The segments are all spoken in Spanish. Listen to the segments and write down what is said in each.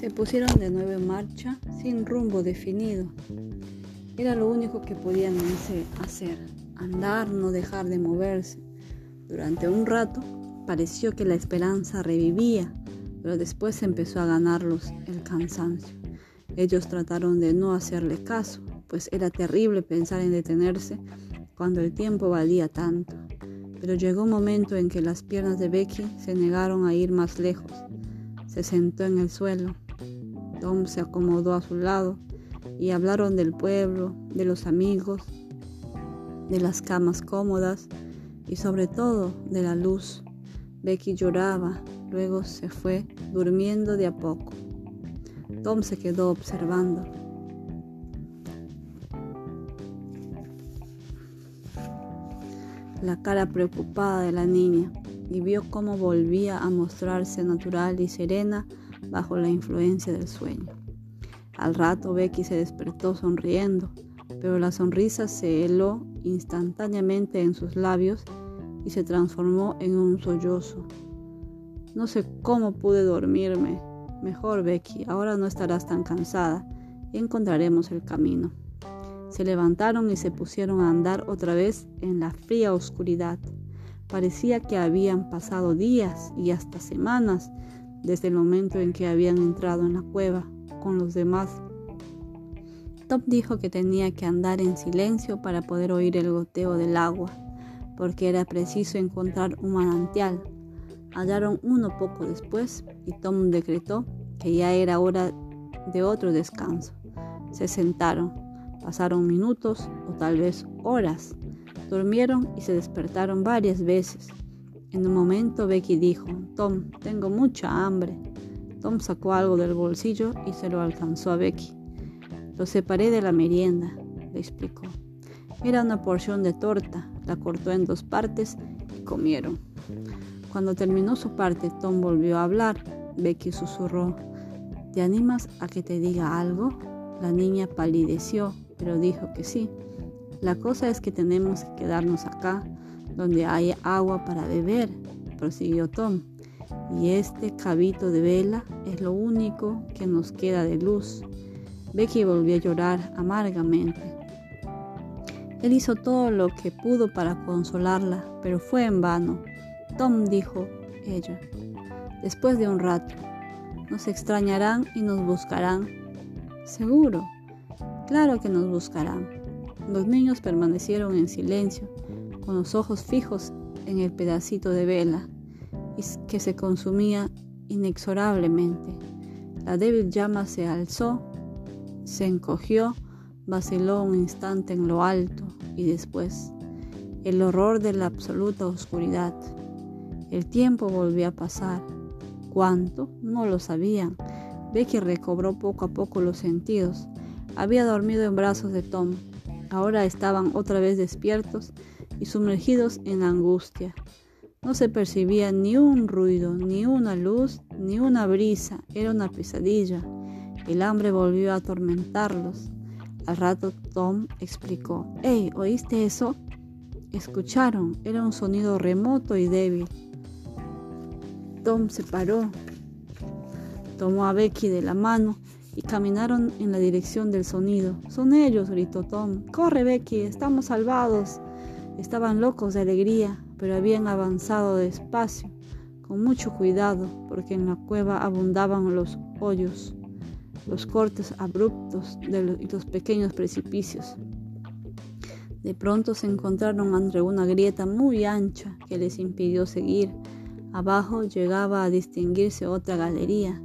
Se pusieron de nuevo en marcha sin rumbo definido. Era lo único que podían hacer, andar, no dejar de moverse. Durante un rato pareció que la esperanza revivía, pero después empezó a ganarlos el cansancio. Ellos trataron de no hacerle caso, pues era terrible pensar en detenerse cuando el tiempo valía tanto. Pero llegó un momento en que las piernas de Becky se negaron a ir más lejos. Se sentó en el suelo. Tom se acomodó a su lado y hablaron del pueblo, de los amigos, de las camas cómodas y sobre todo de la luz. Becky lloraba, luego se fue durmiendo de a poco. Tom se quedó observando. la cara preocupada de la niña y vio cómo volvía a mostrarse natural y serena bajo la influencia del sueño. Al rato Becky se despertó sonriendo, pero la sonrisa se heló instantáneamente en sus labios y se transformó en un sollozo. No sé cómo pude dormirme. Mejor, Becky, ahora no estarás tan cansada encontraremos el camino. Se levantaron y se pusieron a andar otra vez en la fría oscuridad. Parecía que habían pasado días y hasta semanas desde el momento en que habían entrado en la cueva con los demás. Top dijo que tenía que andar en silencio para poder oír el goteo del agua, porque era preciso encontrar un manantial. Hallaron uno poco después y Tom decretó que ya era hora de otro descanso. Se sentaron. Pasaron minutos o tal vez horas. Durmieron y se despertaron varias veces. En un momento Becky dijo, Tom, tengo mucha hambre. Tom sacó algo del bolsillo y se lo alcanzó a Becky. Lo separé de la merienda, le explicó. Era una porción de torta, la cortó en dos partes y comieron. Cuando terminó su parte, Tom volvió a hablar. Becky susurró, ¿te animas a que te diga algo? La niña palideció pero dijo que sí. La cosa es que tenemos que quedarnos acá, donde hay agua para beber, prosiguió Tom. Y este cabito de vela es lo único que nos queda de luz. Becky volvió a llorar amargamente. Él hizo todo lo que pudo para consolarla, pero fue en vano. Tom dijo ella. Después de un rato, nos extrañarán y nos buscarán. Seguro, Claro que nos buscarán. Los niños permanecieron en silencio, con los ojos fijos en el pedacito de vela que se consumía inexorablemente. La débil llama se alzó, se encogió, vaciló un instante en lo alto y después el horror de la absoluta oscuridad. El tiempo volvió a pasar. ¿Cuánto? No lo sabían. Becky recobró poco a poco los sentidos. Había dormido en brazos de Tom. Ahora estaban otra vez despiertos y sumergidos en angustia. No se percibía ni un ruido, ni una luz, ni una brisa. Era una pesadilla. El hambre volvió a atormentarlos. Al rato Tom explicó, ¡Hey! ¿Oíste eso? Escucharon. Era un sonido remoto y débil. Tom se paró, tomó a Becky de la mano y caminaron en la dirección del sonido. Son ellos, gritó Tom. Corre, Becky, estamos salvados. Estaban locos de alegría, pero habían avanzado despacio, con mucho cuidado, porque en la cueva abundaban los hoyos, los cortes abruptos y los pequeños precipicios. De pronto se encontraron entre una grieta muy ancha que les impidió seguir. Abajo llegaba a distinguirse otra galería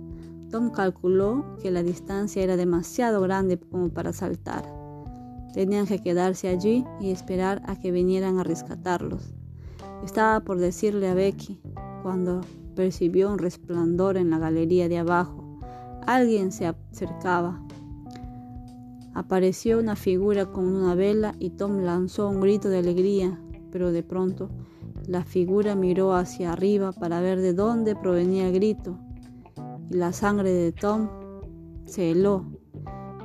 Tom calculó que la distancia era demasiado grande como para saltar. Tenían que quedarse allí y esperar a que vinieran a rescatarlos. Estaba por decirle a Becky cuando percibió un resplandor en la galería de abajo. Alguien se acercaba. Apareció una figura con una vela y Tom lanzó un grito de alegría, pero de pronto la figura miró hacia arriba para ver de dónde provenía el grito y la sangre de Tom se heló.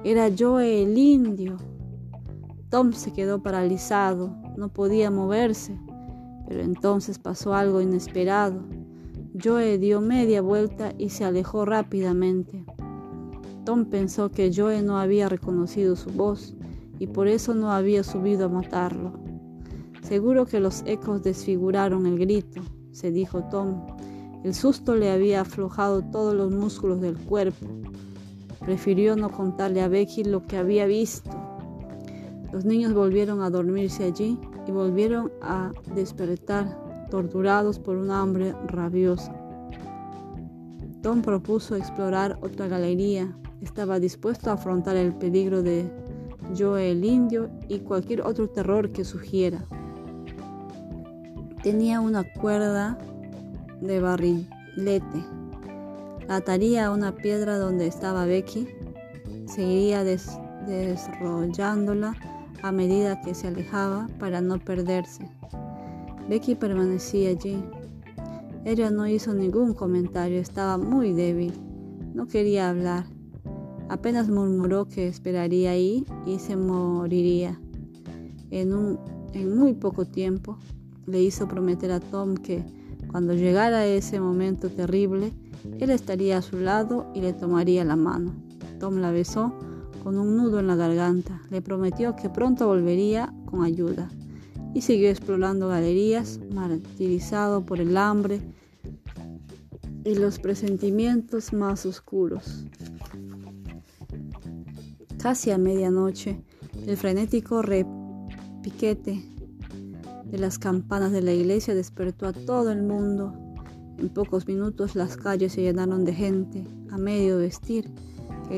Era Joe el indio. Tom se quedó paralizado, no podía moverse, pero entonces pasó algo inesperado. Joe dio media vuelta y se alejó rápidamente. Tom pensó que Joe no había reconocido su voz y por eso no había subido a matarlo. Seguro que los ecos desfiguraron el grito, se dijo Tom. El susto le había aflojado todos los músculos del cuerpo. Prefirió no contarle a Becky lo que había visto. Los niños volvieron a dormirse allí y volvieron a despertar, torturados por un hambre rabiosa. Tom propuso explorar otra galería. Estaba dispuesto a afrontar el peligro de Joe el indio y cualquier otro terror que sugiera. Tenía una cuerda de barrilete. Ataría a una piedra donde estaba Becky. Seguiría desarrollándola a medida que se alejaba para no perderse. Becky permanecía allí. Ella no hizo ningún comentario, estaba muy débil. No quería hablar. Apenas murmuró que esperaría ahí y se moriría. En, un, en muy poco tiempo, le hizo prometer a Tom que cuando llegara ese momento terrible, él estaría a su lado y le tomaría la mano. Tom la besó con un nudo en la garganta. Le prometió que pronto volvería con ayuda. Y siguió explorando galerías, martirizado por el hambre y los presentimientos más oscuros. Casi a medianoche, el frenético repiquete de las campanas de la iglesia despertó a todo el mundo. En pocos minutos las calles se llenaron de gente, a medio vestir,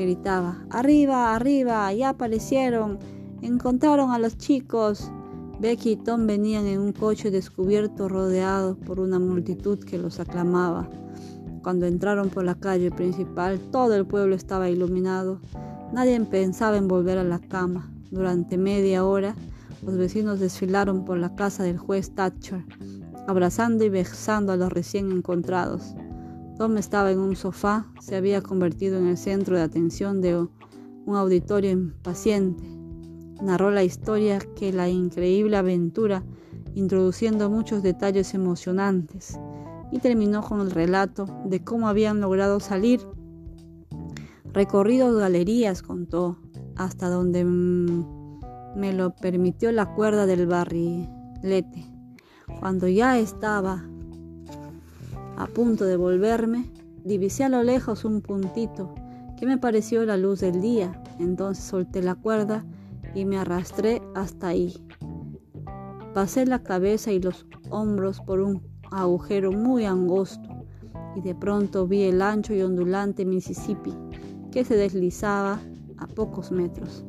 gritaba, Arriba, arriba, ya aparecieron, encontraron a los chicos. Becky y Tom venían en un coche descubierto rodeados por una multitud que los aclamaba. Cuando entraron por la calle principal, todo el pueblo estaba iluminado. Nadie pensaba en volver a la cama. Durante media hora, los vecinos desfilaron por la casa del juez Thatcher, abrazando y besando a los recién encontrados. Tom estaba en un sofá, se había convertido en el centro de atención de un auditorio impaciente. Narró la historia que la increíble aventura, introduciendo muchos detalles emocionantes, y terminó con el relato de cómo habían logrado salir. Recorrido galerías, contó, hasta donde mm, me lo permitió la cuerda del barrilete. Cuando ya estaba a punto de volverme, divisé a lo lejos un puntito que me pareció la luz del día. Entonces solté la cuerda y me arrastré hasta ahí. Pasé la cabeza y los hombros por un agujero muy angosto y de pronto vi el ancho y ondulante Mississippi que se deslizaba a pocos metros.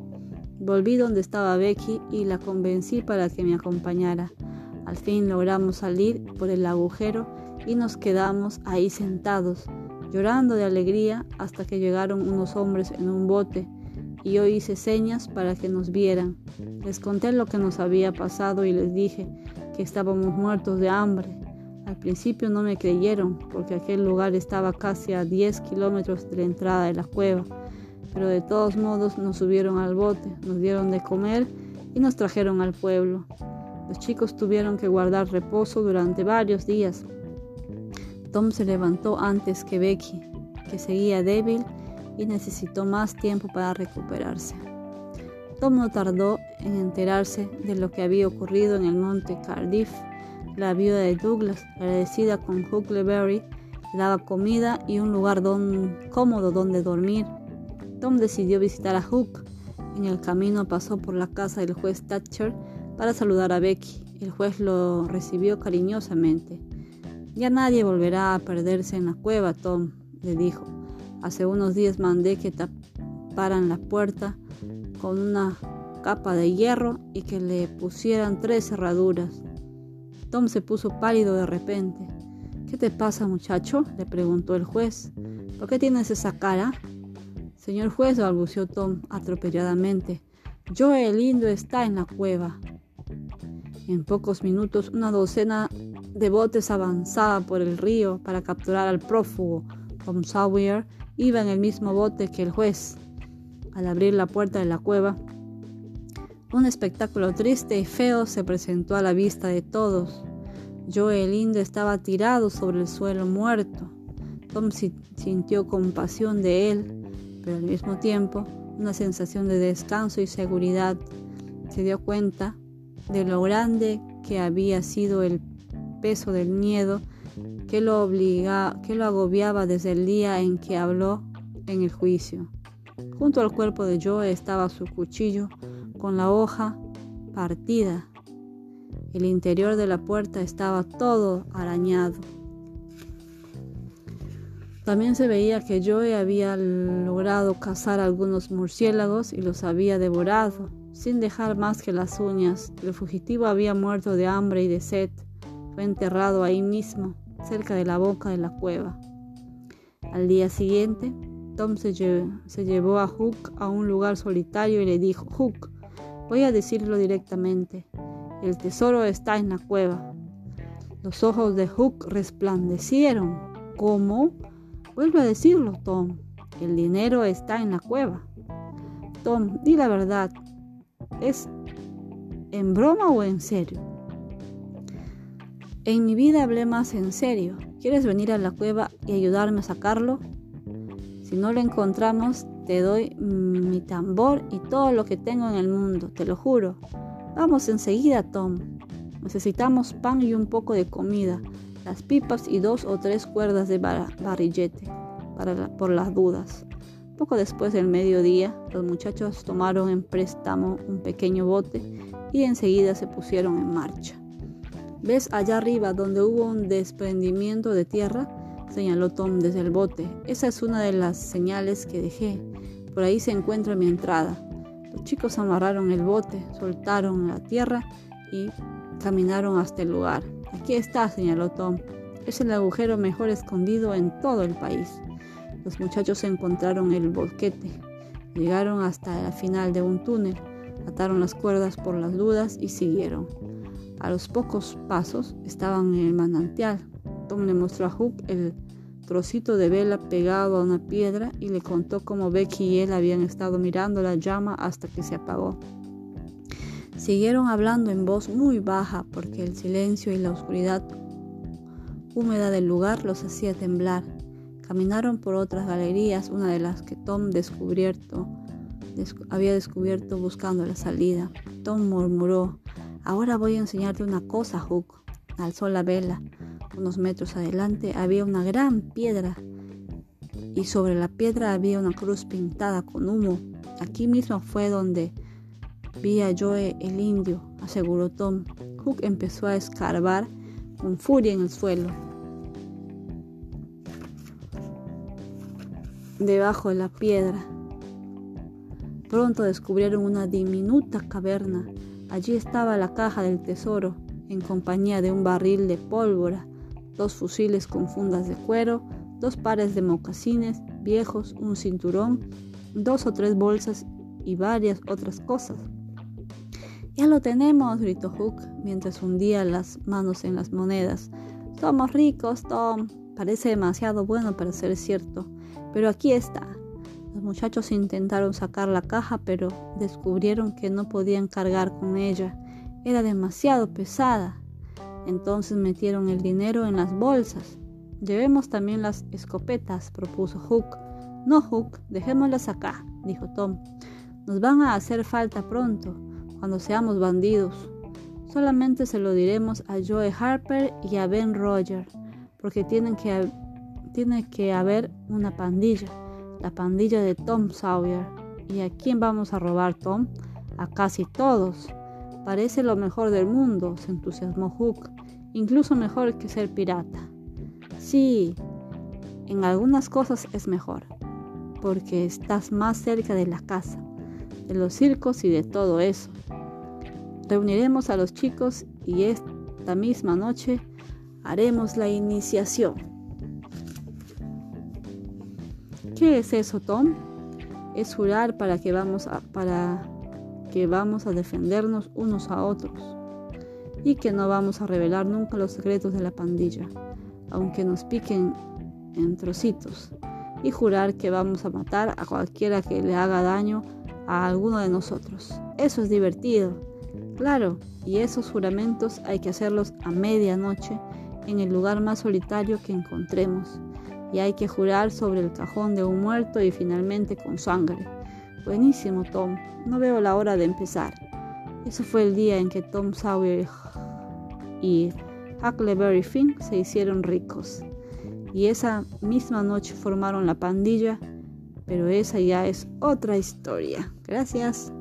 Volví donde estaba Becky y la convencí para que me acompañara. Al fin logramos salir por el agujero y nos quedamos ahí sentados, llorando de alegría hasta que llegaron unos hombres en un bote y yo hice señas para que nos vieran. Les conté lo que nos había pasado y les dije que estábamos muertos de hambre. Al principio no me creyeron porque aquel lugar estaba casi a 10 kilómetros de la entrada de la cueva pero de todos modos nos subieron al bote, nos dieron de comer y nos trajeron al pueblo. Los chicos tuvieron que guardar reposo durante varios días. Tom se levantó antes que Becky, que seguía débil y necesitó más tiempo para recuperarse. Tom no tardó en enterarse de lo que había ocurrido en el monte Cardiff. La viuda de Douglas, agradecida con Huckleberry, le daba comida y un lugar cómodo donde dormir. Tom decidió visitar a Hook. En el camino pasó por la casa del juez Thatcher para saludar a Becky. El juez lo recibió cariñosamente. Ya nadie volverá a perderse en la cueva, Tom, le dijo. Hace unos días mandé que taparan la puerta con una capa de hierro y que le pusieran tres cerraduras. Tom se puso pálido de repente. ¿Qué te pasa, muchacho? le preguntó el juez. ¿Por qué tienes esa cara? Señor juez, balbució Tom atropelladamente, Joe el lindo está en la cueva. En pocos minutos una docena de botes avanzaba por el río para capturar al prófugo. Tom Sawyer iba en el mismo bote que el juez. Al abrir la puerta de la cueva, un espectáculo triste y feo se presentó a la vista de todos. Joe lindo estaba tirado sobre el suelo muerto. Tom sintió compasión de él pero al mismo tiempo una sensación de descanso y seguridad. Se dio cuenta de lo grande que había sido el peso del miedo que lo, obliga, que lo agobiaba desde el día en que habló en el juicio. Junto al cuerpo de Joe estaba su cuchillo con la hoja partida. El interior de la puerta estaba todo arañado. También se veía que Joe había logrado cazar algunos murciélagos y los había devorado, sin dejar más que las uñas. El fugitivo había muerto de hambre y de sed. Fue enterrado ahí mismo, cerca de la boca de la cueva. Al día siguiente, Tom se, llevó a Hook a un lugar solitario y le dijo, Hook, voy a decirlo directamente, el tesoro está en la cueva. Los ojos de Hook resplandecieron. ¿Cómo? Vuelvo a decirlo, Tom. El dinero está en la cueva. Tom, di la verdad. ¿Es en broma o en serio? En mi vida hablé más en serio. ¿Quieres venir a la cueva y ayudarme a sacarlo? Si no lo encontramos, te doy mi tambor y todo lo que tengo en el mundo, te lo juro. Vamos enseguida, Tom. Necesitamos pan y un poco de comida, las pipas y dos o tres cuerdas de barrillete, para por las dudas. Poco después del mediodía, los muchachos tomaron en préstamo un pequeño bote y enseguida se pusieron en marcha. ¿Ves allá arriba donde hubo un desprendimiento de tierra? señaló Tom desde el bote. Esa es una de las señales que dejé. Por ahí se encuentra mi entrada. Los chicos amarraron el bote, soltaron la tierra y caminaron hasta el lugar. Aquí está, señaló Tom. Es el agujero mejor escondido en todo el país. Los muchachos encontraron el boquete. Llegaron hasta el final de un túnel, ataron las cuerdas por las dudas y siguieron. A los pocos pasos estaban en el manantial. Tom le mostró a Hook el trocito de vela pegado a una piedra y le contó cómo Becky y él habían estado mirando la llama hasta que se apagó. Siguieron hablando en voz muy baja porque el silencio y la oscuridad húmeda del lugar los hacía temblar. Caminaron por otras galerías, una de las que Tom descubierto, había descubierto buscando la salida. Tom murmuró, ahora voy a enseñarte una cosa, Hook. Alzó la vela. Unos metros adelante había una gran piedra y sobre la piedra había una cruz pintada con humo. Aquí mismo fue donde vi a Joe el indio, aseguró Tom. Hook empezó a escarbar con furia en el suelo. Debajo de la piedra. Pronto descubrieron una diminuta caverna. Allí estaba la caja del tesoro, en compañía de un barril de pólvora dos fusiles con fundas de cuero, dos pares de mocasines viejos, un cinturón, dos o tres bolsas y varias otras cosas. Ya lo tenemos, gritó Hook mientras hundía las manos en las monedas. Somos ricos, Tom. Parece demasiado bueno para ser cierto, pero aquí está. Los muchachos intentaron sacar la caja, pero descubrieron que no podían cargar con ella. Era demasiado pesada. Entonces metieron el dinero en las bolsas. Llevemos también las escopetas, propuso Hook. No, Hook, dejémoslas acá, dijo Tom. Nos van a hacer falta pronto, cuando seamos bandidos. Solamente se lo diremos a Joe Harper y a Ben Roger, porque tienen que, tiene que haber una pandilla, la pandilla de Tom Sawyer. ¿Y a quién vamos a robar, Tom? A casi todos. Parece lo mejor del mundo, se entusiasmó Hook, incluso mejor que ser pirata. Sí, en algunas cosas es mejor, porque estás más cerca de la casa, de los circos y de todo eso. Reuniremos a los chicos y esta misma noche haremos la iniciación. ¿Qué es eso, Tom? Es jurar para que vamos a, para que vamos a defendernos unos a otros y que no vamos a revelar nunca los secretos de la pandilla, aunque nos piquen en trocitos, y jurar que vamos a matar a cualquiera que le haga daño a alguno de nosotros. Eso es divertido, claro, y esos juramentos hay que hacerlos a medianoche en el lugar más solitario que encontremos. y hay que jurar sobre el cajón de un muerto y finalmente con sangre. Buenísimo, Tom. No veo la hora de empezar. Eso fue el día en que Tom Sawyer y Huckleberry Finn se hicieron ricos. Y esa misma noche formaron la pandilla, pero esa ya es otra historia. Gracias.